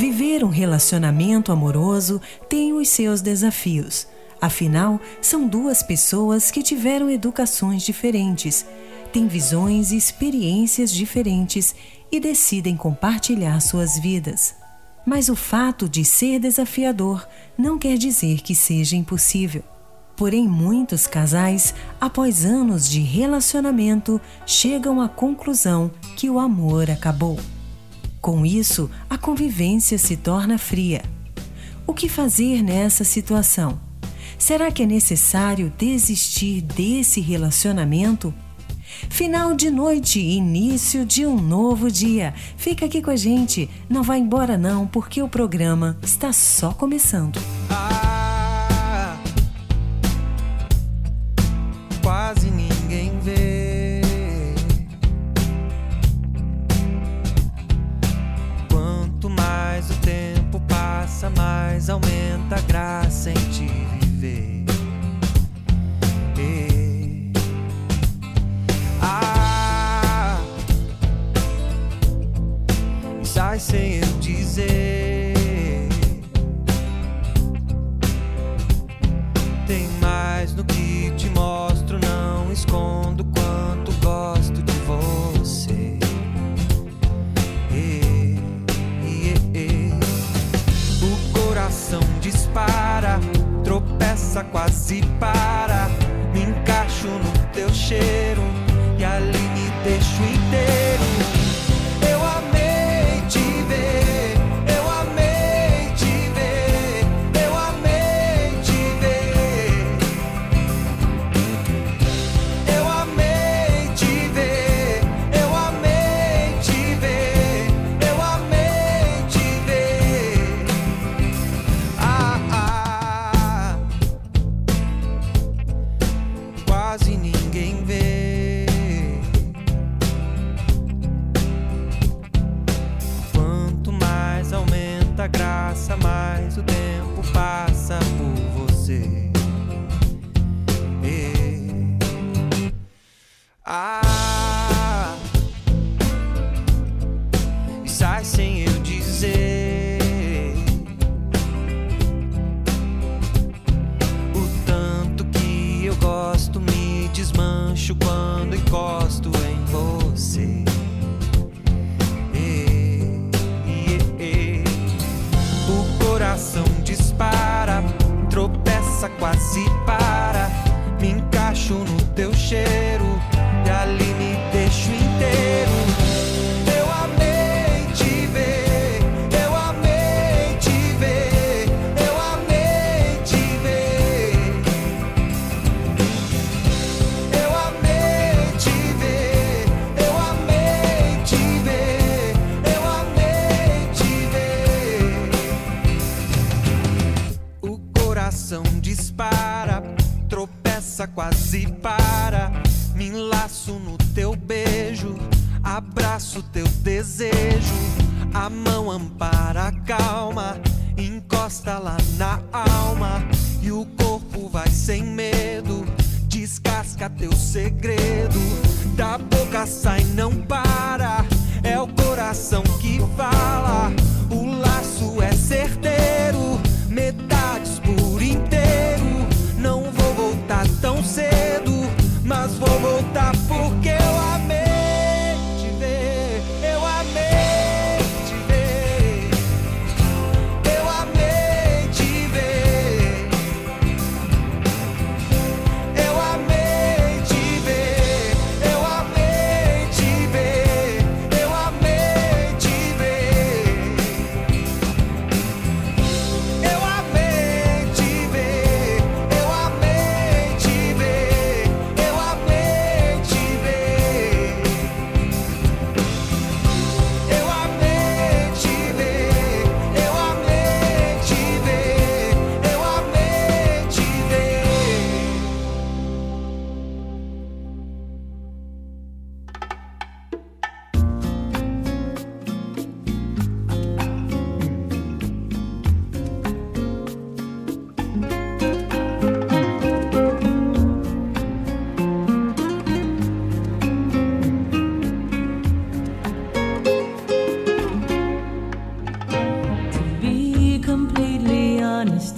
Viver um relacionamento amoroso tem os seus desafios. Afinal, são duas pessoas que tiveram educações diferentes, têm visões e experiências diferentes e decidem compartilhar suas vidas. Mas o fato de ser desafiador não quer dizer que seja impossível. Porém, muitos casais, após anos de relacionamento, chegam à conclusão que o amor acabou. Com isso, a convivência se torna fria. O que fazer nessa situação? Será que é necessário desistir desse relacionamento? Final de noite, início de um novo dia. Fica aqui com a gente, não vá embora não, porque o programa está só começando. Ah, mais aumenta a graça em te viver. Eh. Ah, sai sem eu dizer. Tem mais no que te mostro, não escondo tropeça, quase para. Me encaixo no teu cheiro e ali me deixo inteiro.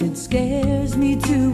It scares me to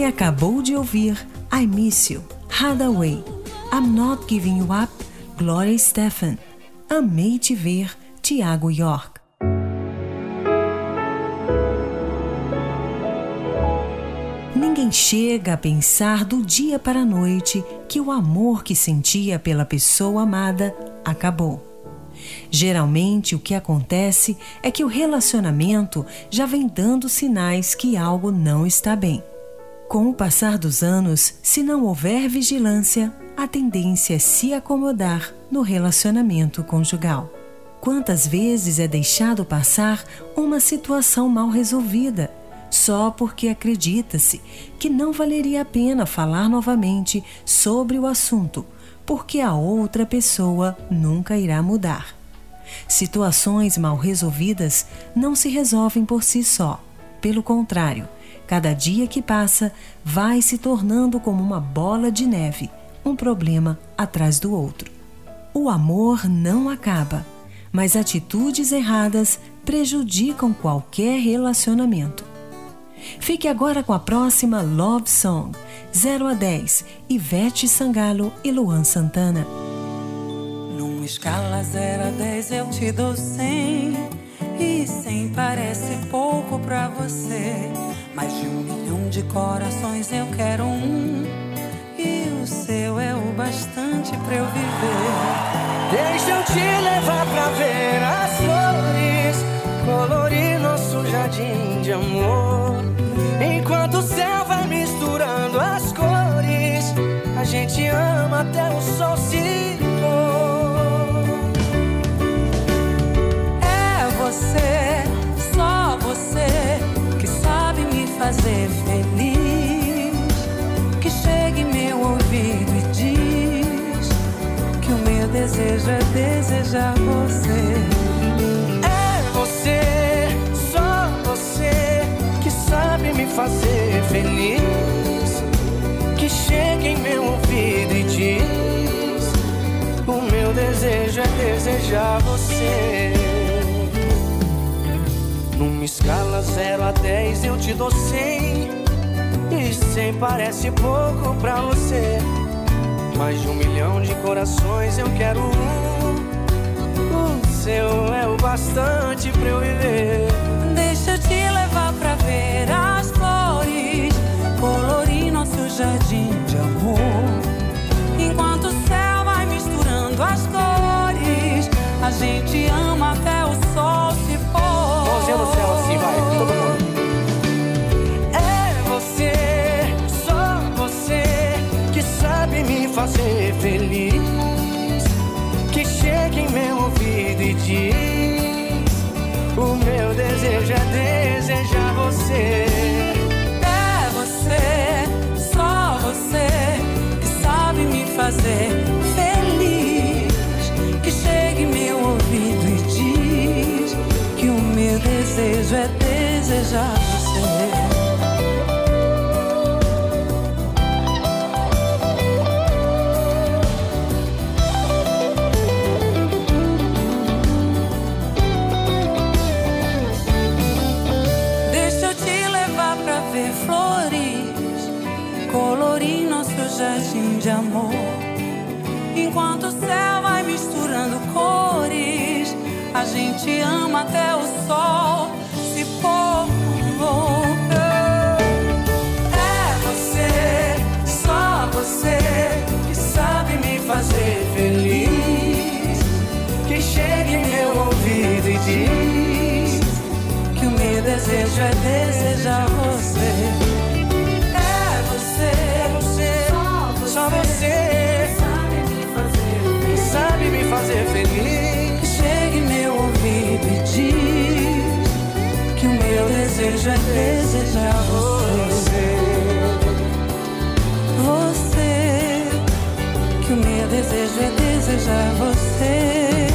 Você acabou de ouvir I Miss You, Hathaway, I'm Not Giving You Up, Gloria Stefan, Amei Te Ver, Tiago York. Ninguém chega a pensar do dia para a noite que o amor que sentia pela pessoa amada acabou. Geralmente, o que acontece é que o relacionamento já vem dando sinais que algo não está bem. Com o passar dos anos, se não houver vigilância, a tendência é se acomodar no relacionamento conjugal. Quantas vezes é deixado passar uma situação mal resolvida só porque acredita-se que não valeria a pena falar novamente sobre o assunto, porque a outra pessoa nunca irá mudar. Situações mal resolvidas não se resolvem por si só. Pelo contrário, cada dia que passa vai se tornando como uma bola de neve, um problema atrás do outro. O amor não acaba, mas atitudes erradas prejudicam qualquer relacionamento. Fique agora com a próxima Love Song, 0 a 10, Ivete Sangalo e Luan Santana. Numa escala 0 a 10 eu te dou 100 E 100 parece pouco pra você Mais de um milhão de corações eu quero um E o seu é o bastante pra eu viver Deixa eu te levar pra ver as flores, colorir nosso jardim de amor. Enquanto o céu vai misturando as cores, a gente ama até o sol se pôr. Você, só você Que sabe me fazer feliz Que chega em meu ouvido e diz Que o meu desejo é desejar você É você, só você que sabe me fazer feliz. Que chega em meu ouvido e diz: O meu desejo é desejar você. Numa escala 0 a 10 eu te dou 100 E 100 parece pouco pra você Mais de um milhão de corações eu quero um O seu é o bastante pra eu viver Deixa eu te levar pra ver as flores, colorir nosso jardim de amor. Enquanto o céu vai misturando as cores, a gente ama até o sol. Mãozinha no céu assim, vai, todo mundo É você, só você Que sabe me fazer feliz Que chega em meu ouvido e diz O meu desejo é desejar você É você, só você, que sabe me fazer feliz. Desejo é desejar você. Deixa eu te levar pra ver flores, colorir nosso jardim de amor. Enquanto o céu vai misturando cores, a gente ama até o sol desejo é desejar você. É você, você, só você que sabe me fazer Que feliz. chega em meu ouvido e diz que o meu desejo é desejar você. Você, que o meu desejo é desejar você.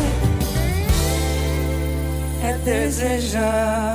É desejar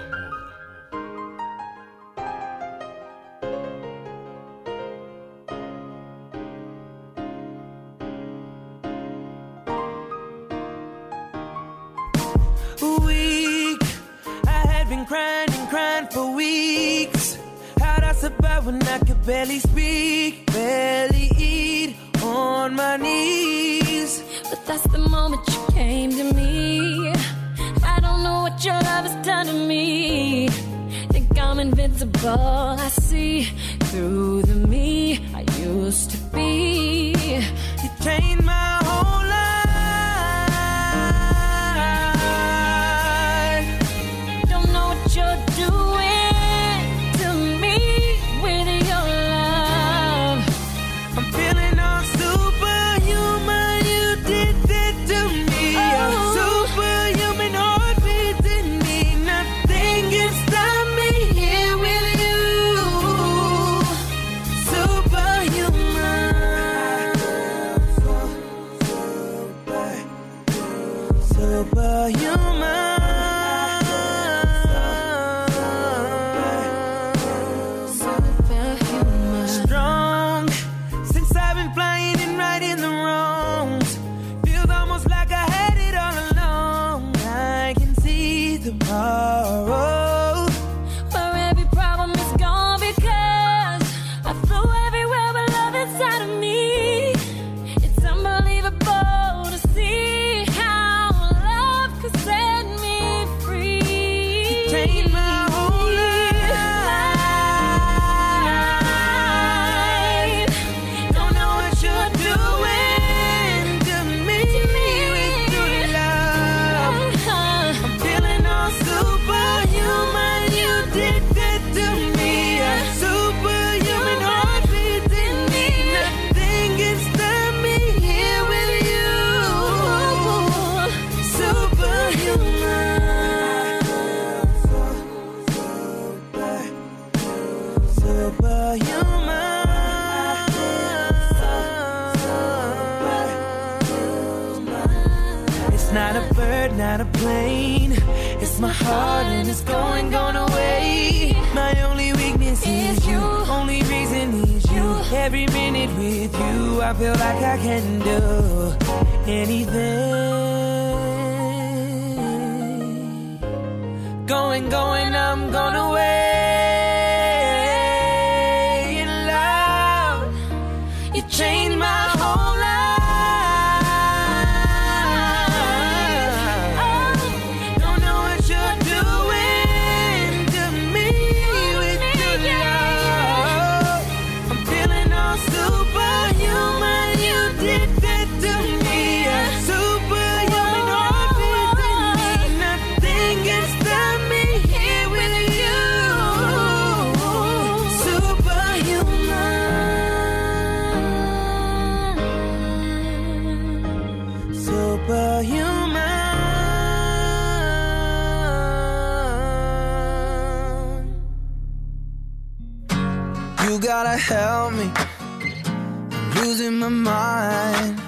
losing my mind.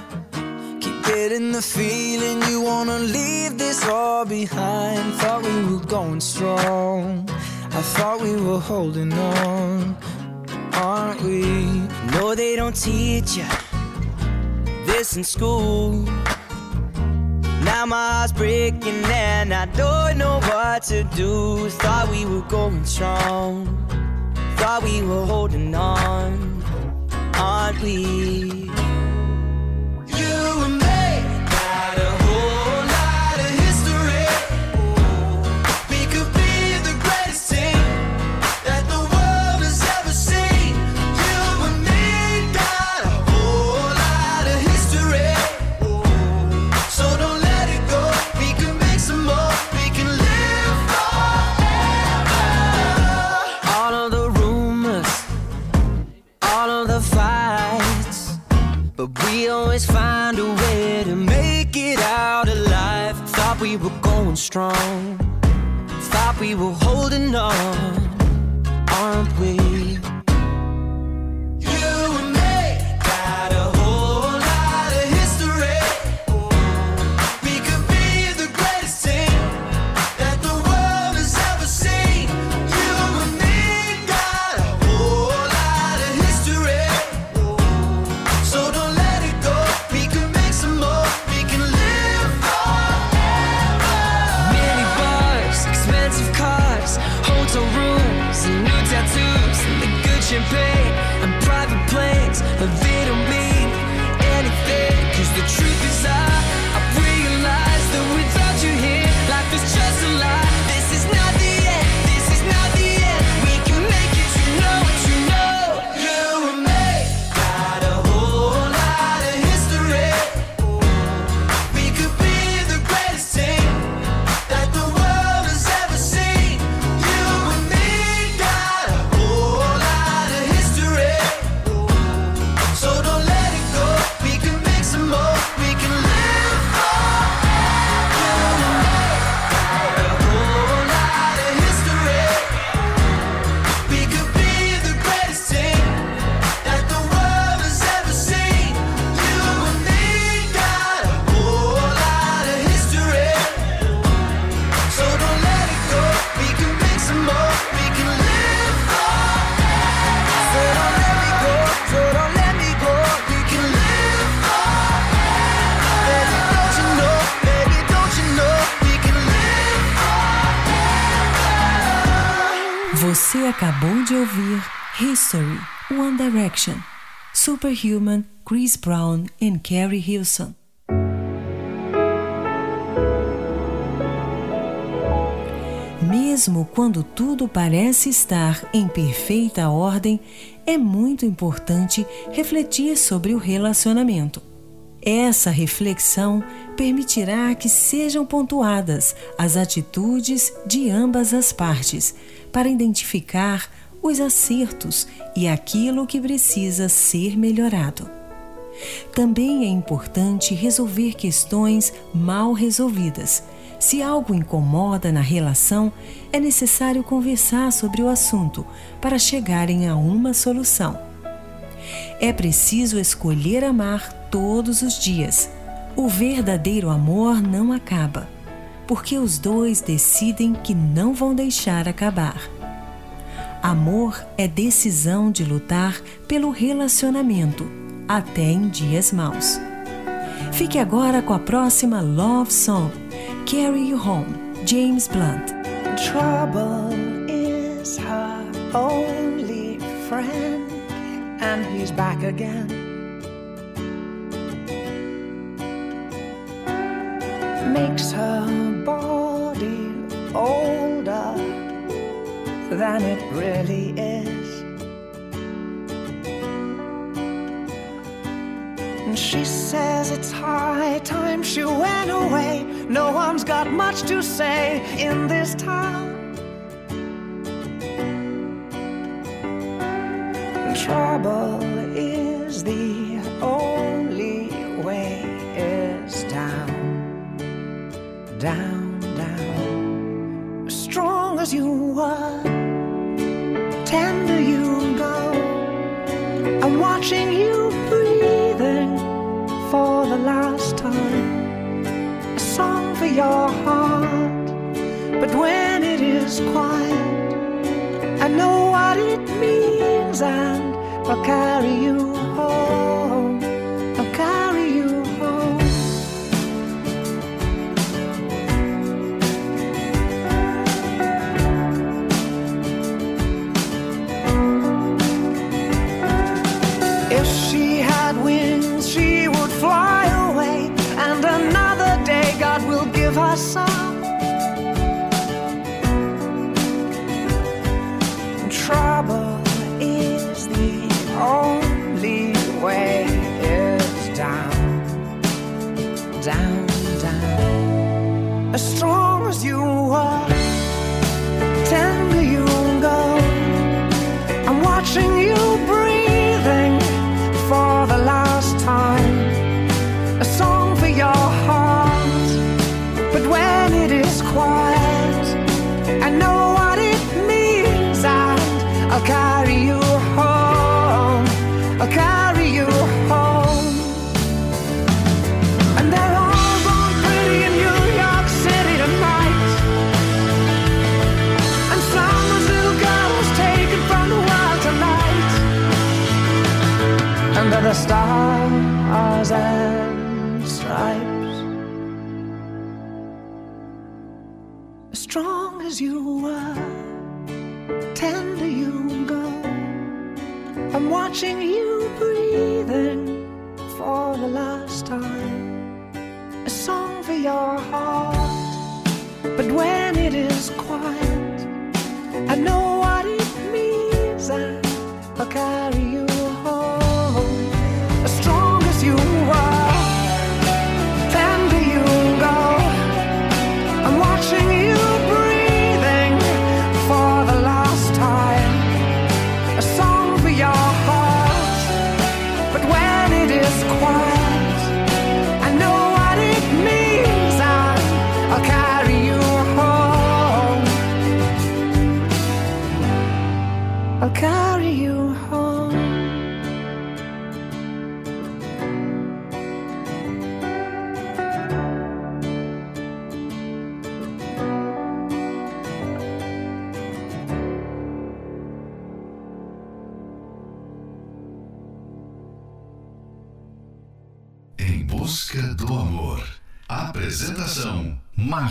Keep getting the feeling you wanna leave this all behind. Thought we were going strong. I thought we were holding on. Aren't we? No, they don't teach you this in school. Now my heart's breaking and I don't know what to do. Thought we were going strong. Thought we were holding on. Are we? we always find a way to make it out alive. Thought we were going strong, thought we were holding on, aren't we? Superhuman, Chris Brown e Carrie Hilson. Mesmo quando tudo parece estar em perfeita ordem, é muito importante refletir sobre o relacionamento. Essa reflexão permitirá que sejam pontuadas as atitudes de ambas as partes para identificar os acertos e aquilo que precisa ser melhorado. Também é importante resolver questões mal resolvidas. Se algo incomoda na relação, é necessário conversar sobre o assunto para chegarem a uma solução. É preciso escolher amar todos os dias. O verdadeiro amor não acaba, porque os dois decidem que não vão deixar acabar. Amor é decisão de lutar pelo relacionamento, até em dias maus. Fique agora com a próxima Love Song, Carry You Home, James Blunt. Trouble is her only friend, and he's back again. Makes her body older than it really is. And she says it's high time she went away. No one's got much to say in this town. Trouble is the only way is down, down, down. Strong as you were, tender you go. I'm watching you breathing for the last time. A song for your heart, but when it is quiet, I know what it means, and I'll carry you I saw.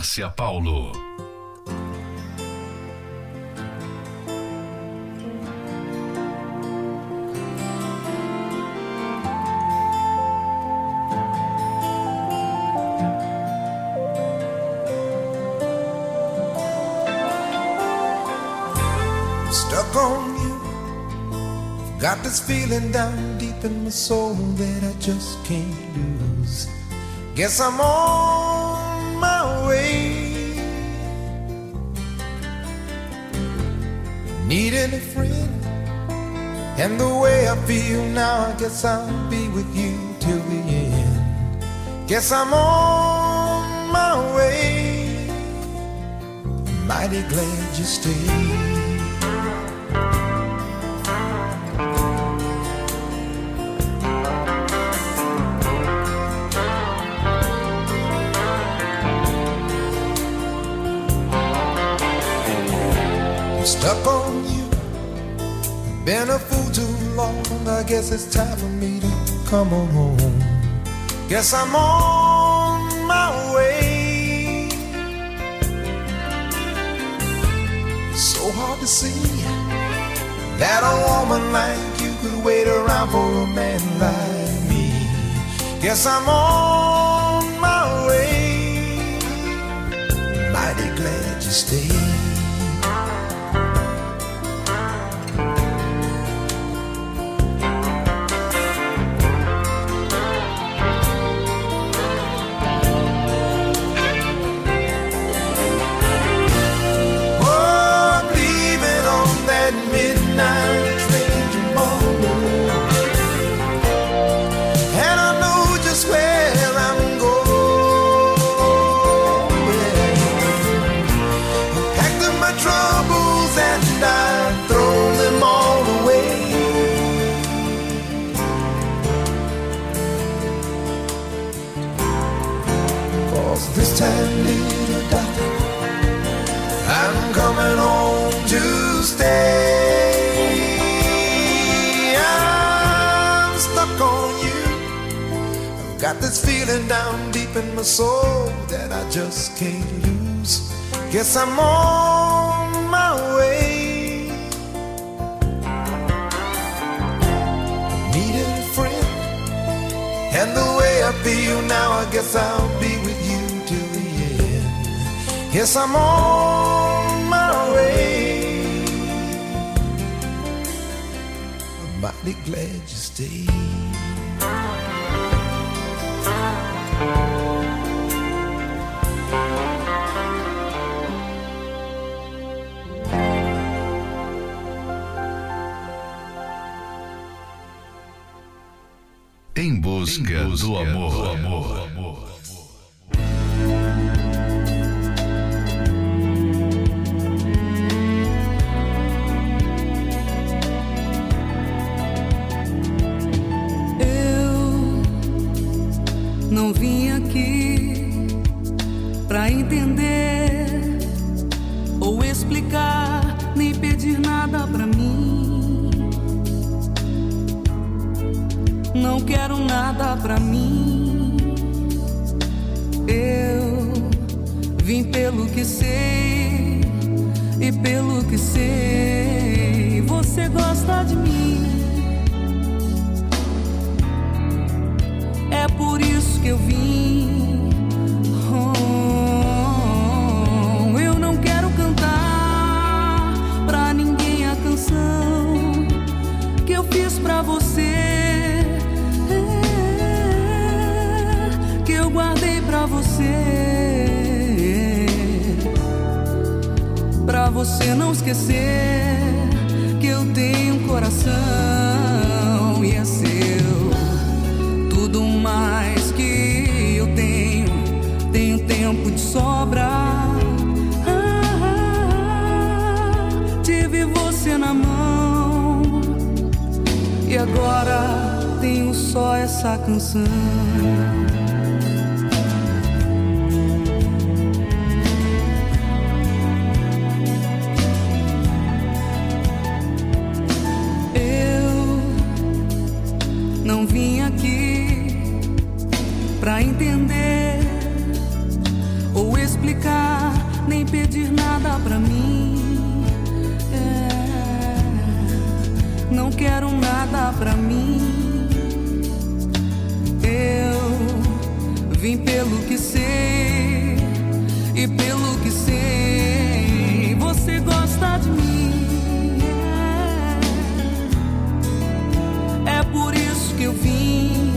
Márcia Paulo. stuck on you. Got this feeling down deep in my soul that I just can't lose. Guess I'm on And the way I feel now, I guess I'll be with you till the end. Guess I'm on my way. Mighty glad you stayed. Guess it's time for me to come on home. Guess I'm on my way. So hard to see that a woman like you could wait around for a man like me. Guess I'm on my way. Mighty glad you stayed. This feeling down deep in my soul that I just can't lose. Guess I'm on my way. Needing a friend. And the way I feel now, I guess I'll be with you till the end. Yes, I'm on my way. I'm mighty glad Em busca, do amor. Eu não quero nada pra mim. Eu vim pelo que sei e pelo que sei, você gosta de mim. É, por isso que eu vim.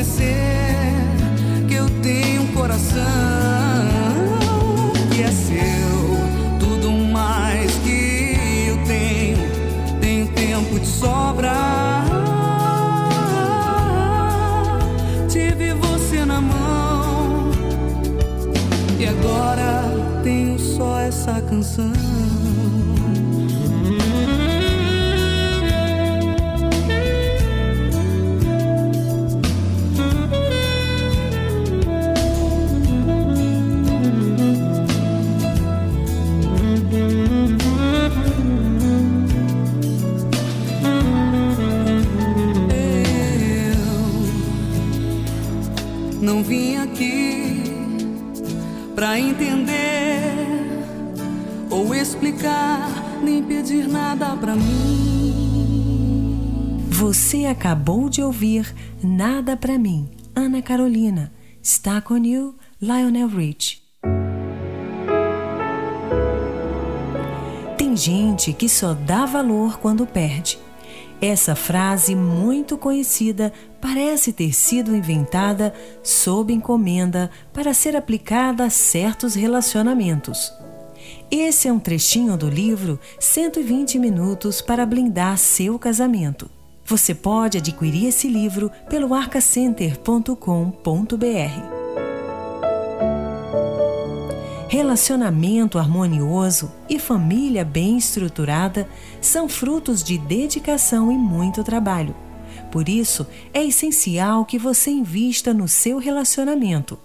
Esquecer que eu tenho um coração entender ou explicar, nem pedir nada pra mim. Você acabou de ouvir Nada Pra Mim, Ana Carolina. Stuck on You, Lionel Rich. Tem gente que só dá valor quando perde. Essa frase muito conhecida parece ter sido inventada sob encomenda para ser aplicada a certos relacionamentos. Esse é um trechinho do livro 120 Minutos para Blindar Seu Casamento. Você pode adquirir esse livro pelo arcacenter.com.br. Relacionamento harmonioso e família bem estruturada são frutos de dedicação e muito trabalho. Por isso, é essencial que você invista no seu relacionamento.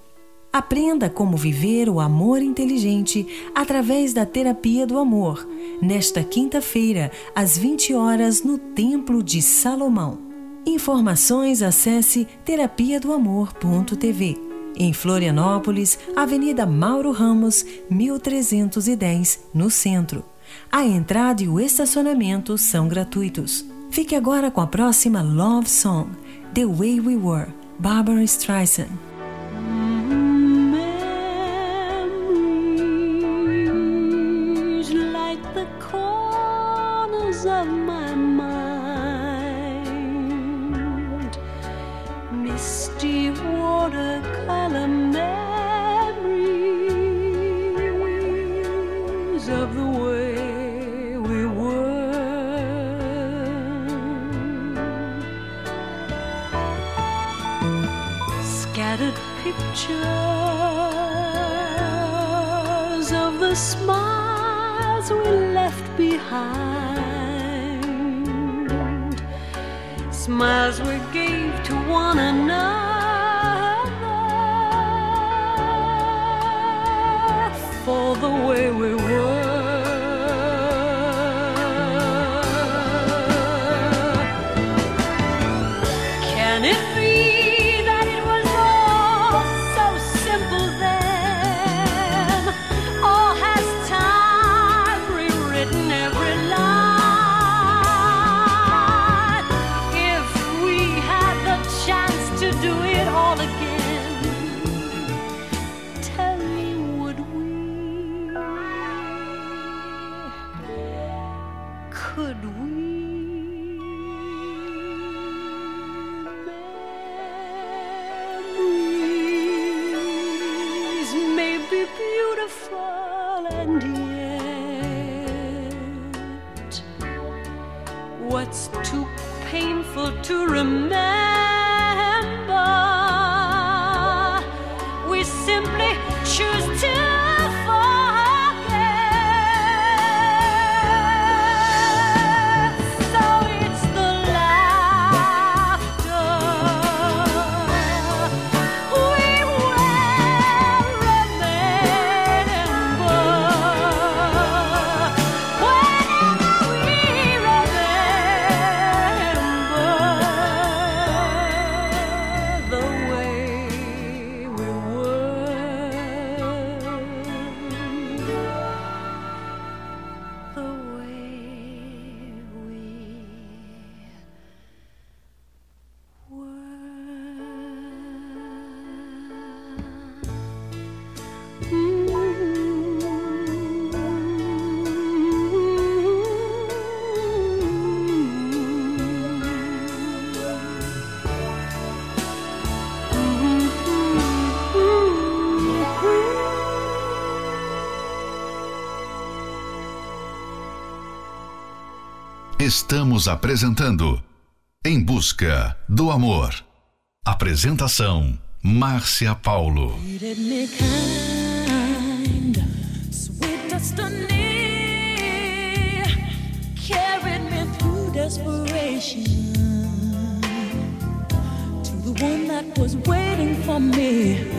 Aprenda como viver o amor inteligente através da terapia do amor, nesta quinta-feira, às 20 horas, no Templo de Salomão. Informações acesse terapia do amor.tv. Em Florianópolis, Avenida Mauro Ramos, 1310, no centro. A entrada e o estacionamento são gratuitos. Fique agora com a próxima Love Song, The Way We Were, Barbara Streisand. Smiles we left behind, smiles we gave to one another for the way we were. Estamos apresentando Em Busca do Amor. Apresentação Márcia Paulo. desperation to the one that was waiting for me.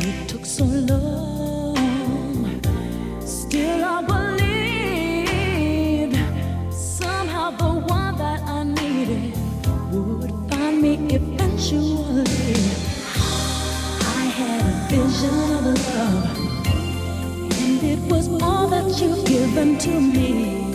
It took so long, still I believe. eventually I had a vision of love, and it was all that you've given to me.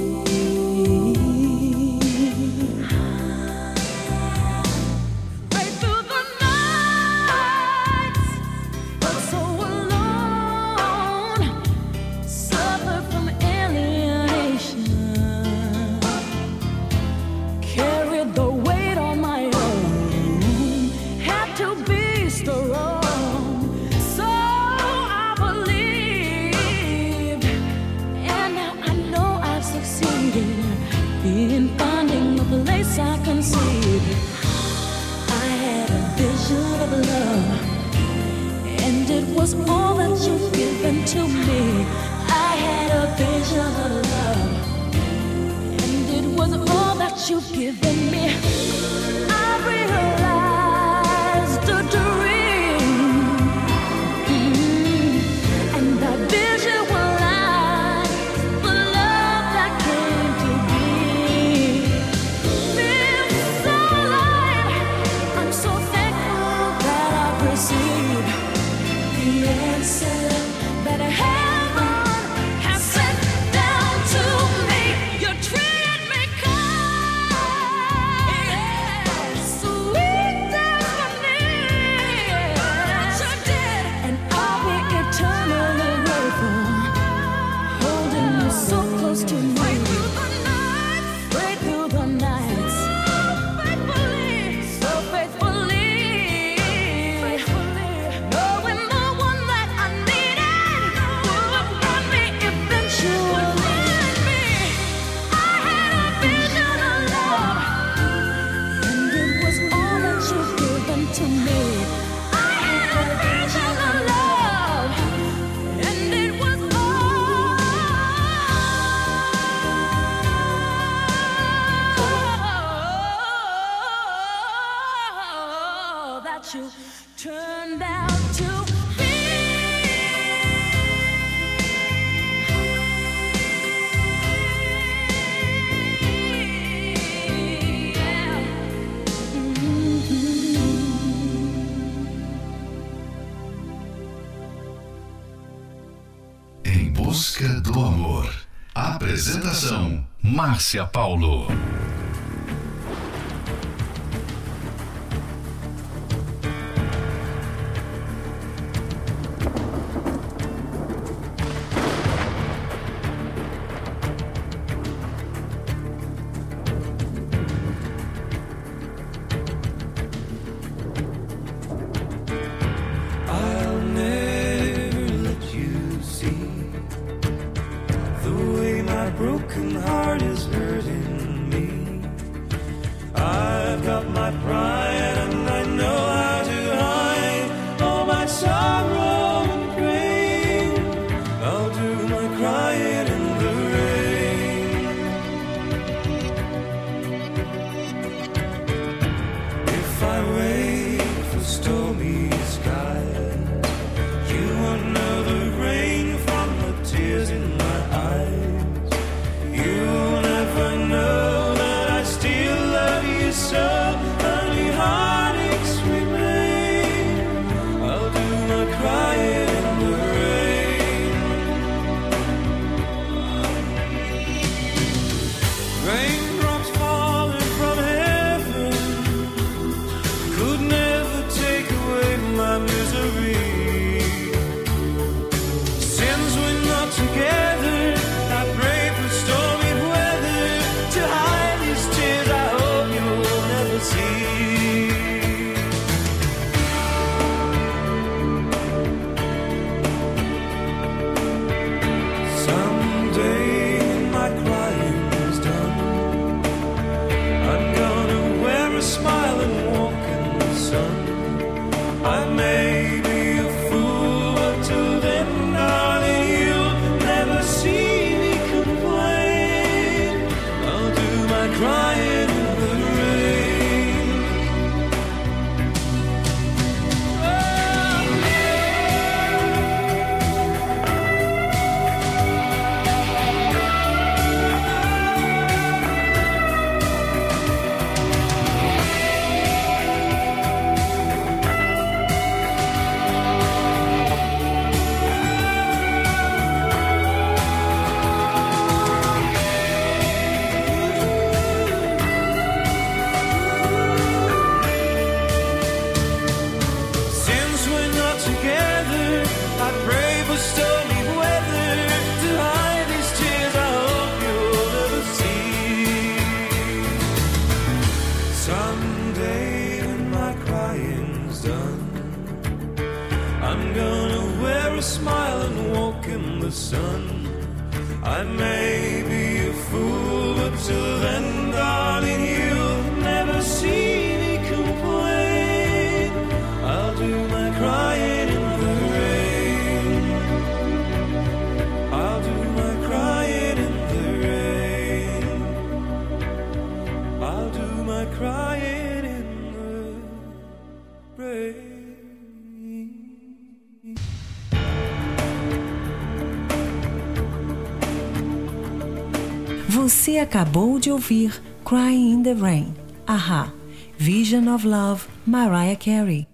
Acabou de ouvir Crying in the Rain, Aha, Vision of Love, Mariah Carey.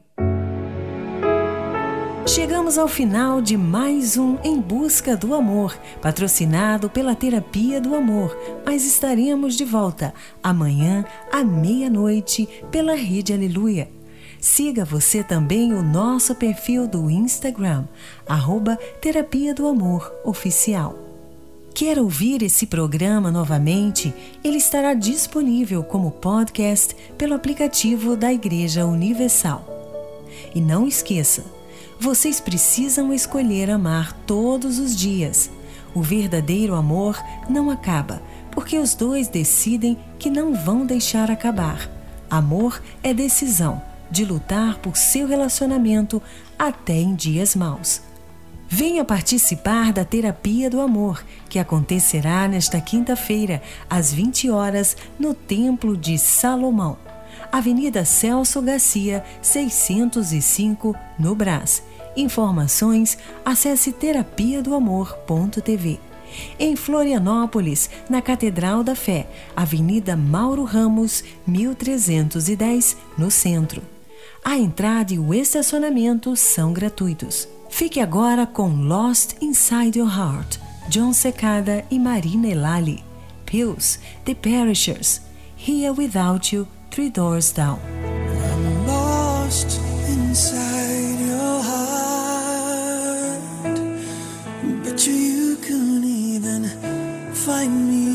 Chegamos ao final de mais um Em Busca do Amor, patrocinado pela Terapia do Amor, mas estaremos de volta amanhã à meia-noite pela Rede Aleluia. Siga você também o nosso perfil do Instagram, arroba Terapia do Amor Oficial. Quer ouvir esse programa novamente? Ele estará disponível como podcast pelo aplicativo da Igreja Universal. E não esqueça, vocês precisam escolher amar todos os dias. O verdadeiro amor não acaba, porque os dois decidem que não vão deixar acabar. Amor é decisão de lutar por seu relacionamento até em dias maus. Venha participar da Terapia do Amor, que acontecerá nesta quinta-feira, às 20 horas, no Templo de Salomão, Avenida Celso Garcia, 605, no Brás. Informações, acesse terapia do amor.tv. Em Florianópolis, na Catedral da Fé, Avenida Mauro Ramos, 1310, no centro. A entrada e o estacionamento são gratuitos. Fique agora com Lost Inside Your Heart, John Secada e Marina Elali. Pills, The Perishers, Here Without You, Three Doors Down. lost inside your heart. Bet you you couldn't even find me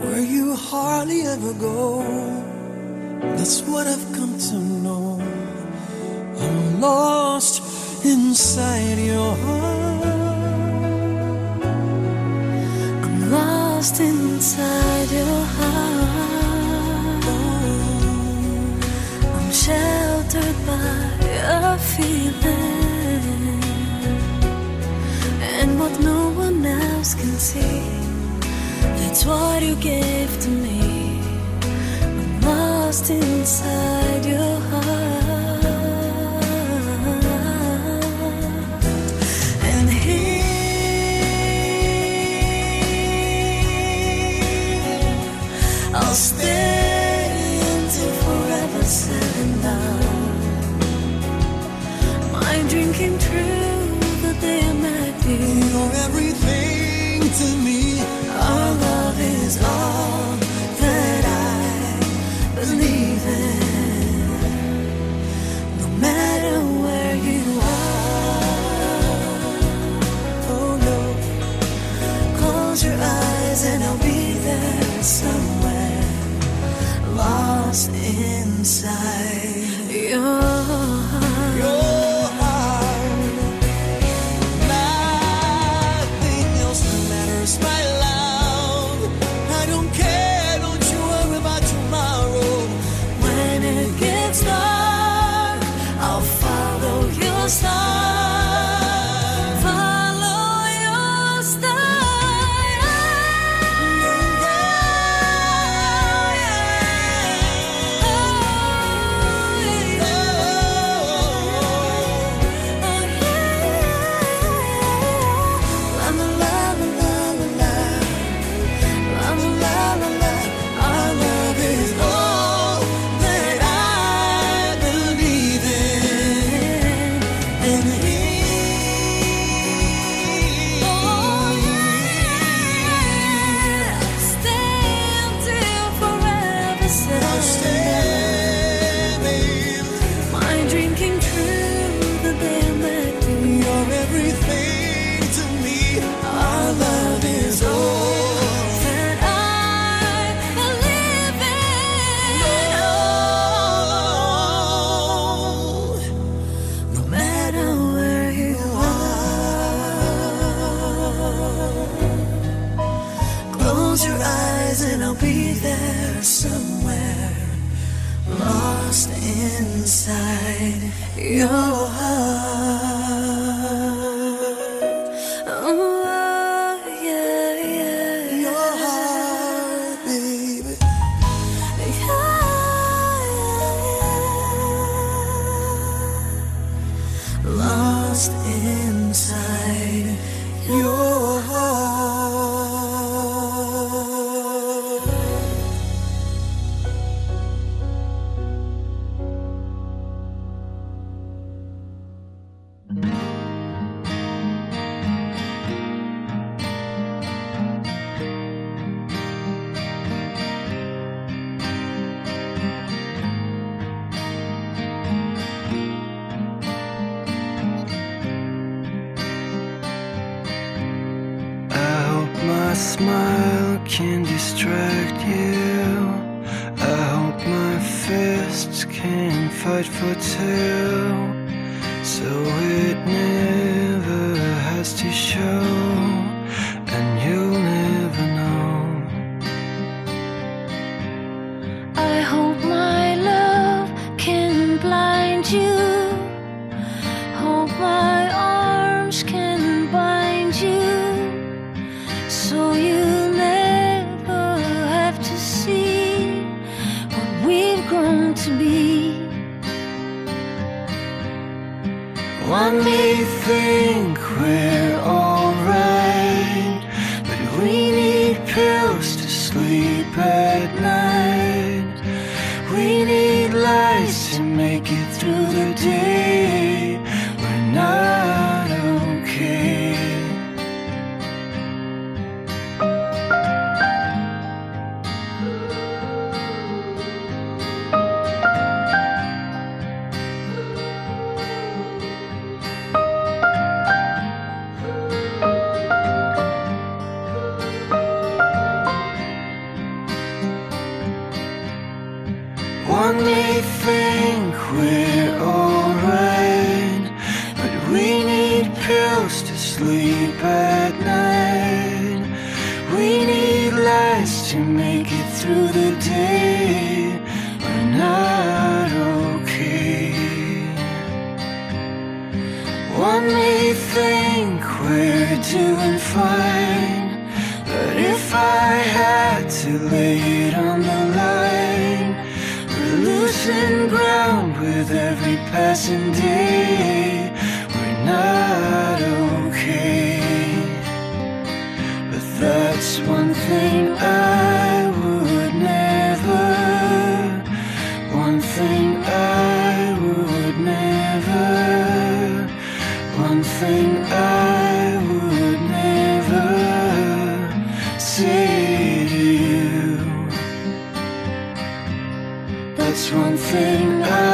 where you hardly ever go. That's what I've come to know. I'm lost inside your heart. I'm lost inside your heart. I'm sheltered by a feeling, and what no one else can see. That's what you gave to me. I'm lost inside your heart. Inside Stay. Inside your heart. You. That's one thing I